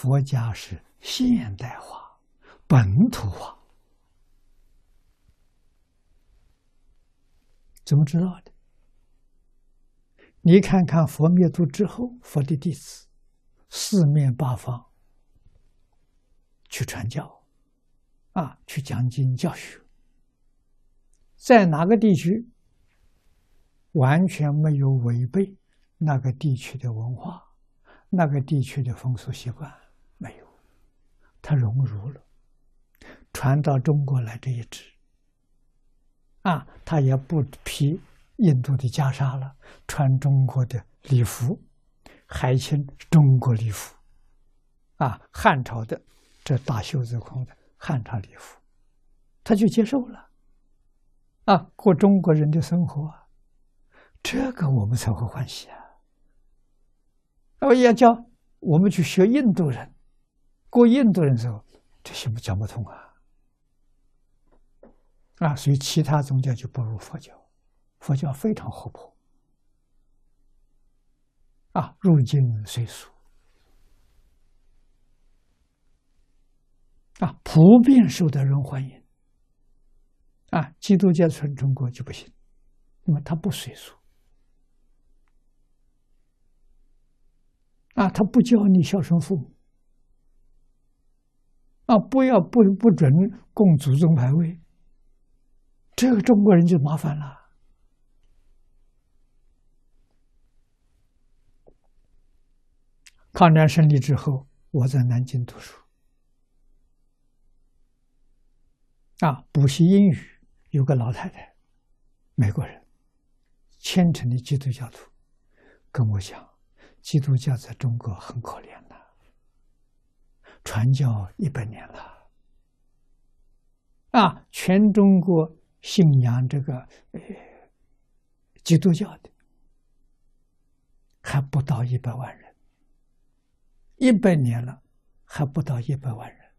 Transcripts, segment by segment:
佛家是现代化、本土化。怎么知道的？你看看佛灭度之后，佛的弟子四面八方去传教，啊，去讲经教学，在哪个地区完全没有违背那个地区的文化、那个地区的风俗习惯，他融入了，传到中国来这一支。啊，他也不披印度的袈裟了，穿中国的礼服，还穿中国礼服，啊，汉朝的这大袖子孔的汉朝礼服，他就接受了，啊，过中国人的生活，这个我们才会欢喜啊！我要叫我们去学印度人，过印度人时候，这行不讲不通啊！啊，所以其他宗教就不如佛教，佛教非常活泼，啊，入境随俗，啊，普遍受到人欢迎，啊，基督教传中国就不行，那么他不随俗，啊，他不教你孝顺父母，啊，不要不不准供祖宗牌位。这个中国人就麻烦了。抗战胜利之后，我在南京读书，啊，补习英语，有个老太太，美国人，虔诚的基督教徒，跟我讲，基督教在中国很可怜，传教一百年了，啊，全中国。信仰这个呃基督教的还不到一百万人，一百年了还不到一百万人，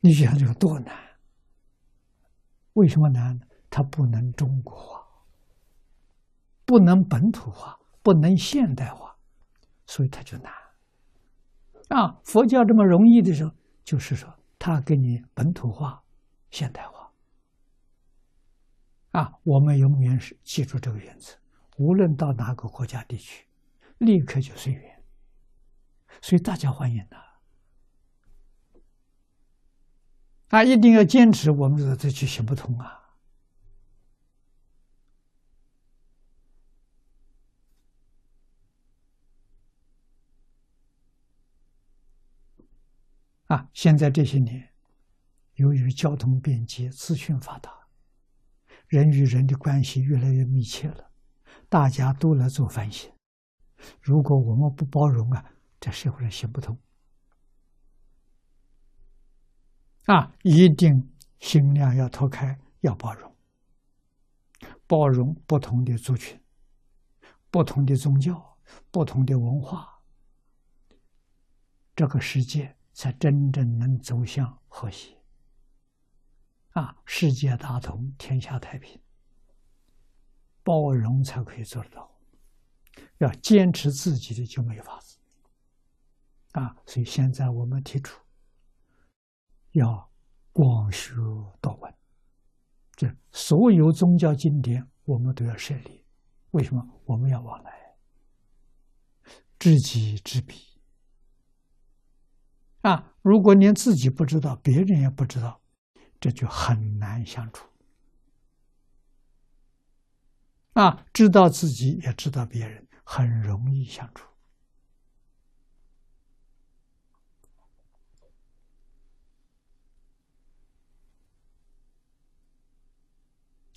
你想这个多难？为什么难呢？它不能中国化，不能本土化，不能现代化，所以它就难。啊，佛教这么容易的时候，就是说。他给你本土化、现代化，啊，我们永远是记住这个原则。无论到哪个国家地区，立刻就随缘，所以大家欢迎的。啊，一定要坚持，我们说这就行不通啊！啊，现在这些年，由于交通便捷、资讯发达，人与人的关系越来越密切了，大家都来做反省。如果我们不包容啊，这社会上行不通。啊，一定心量要拓开，要包容，包容不同的族群、不同的宗教、不同的文化，这个世界。才真正能走向和谐，啊，世界大同，天下太平，包容才可以做得到。要坚持自己的就没法子，啊，所以现在我们提出要广学多闻，这所有宗教经典我们都要设立。为什么？我们要往来，知己知彼。啊！如果连自己不知道，别人也不知道，这就很难相处。啊，知道自己也知道别人，很容易相处。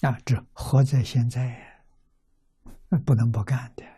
啊，这活在现在，不能不干的。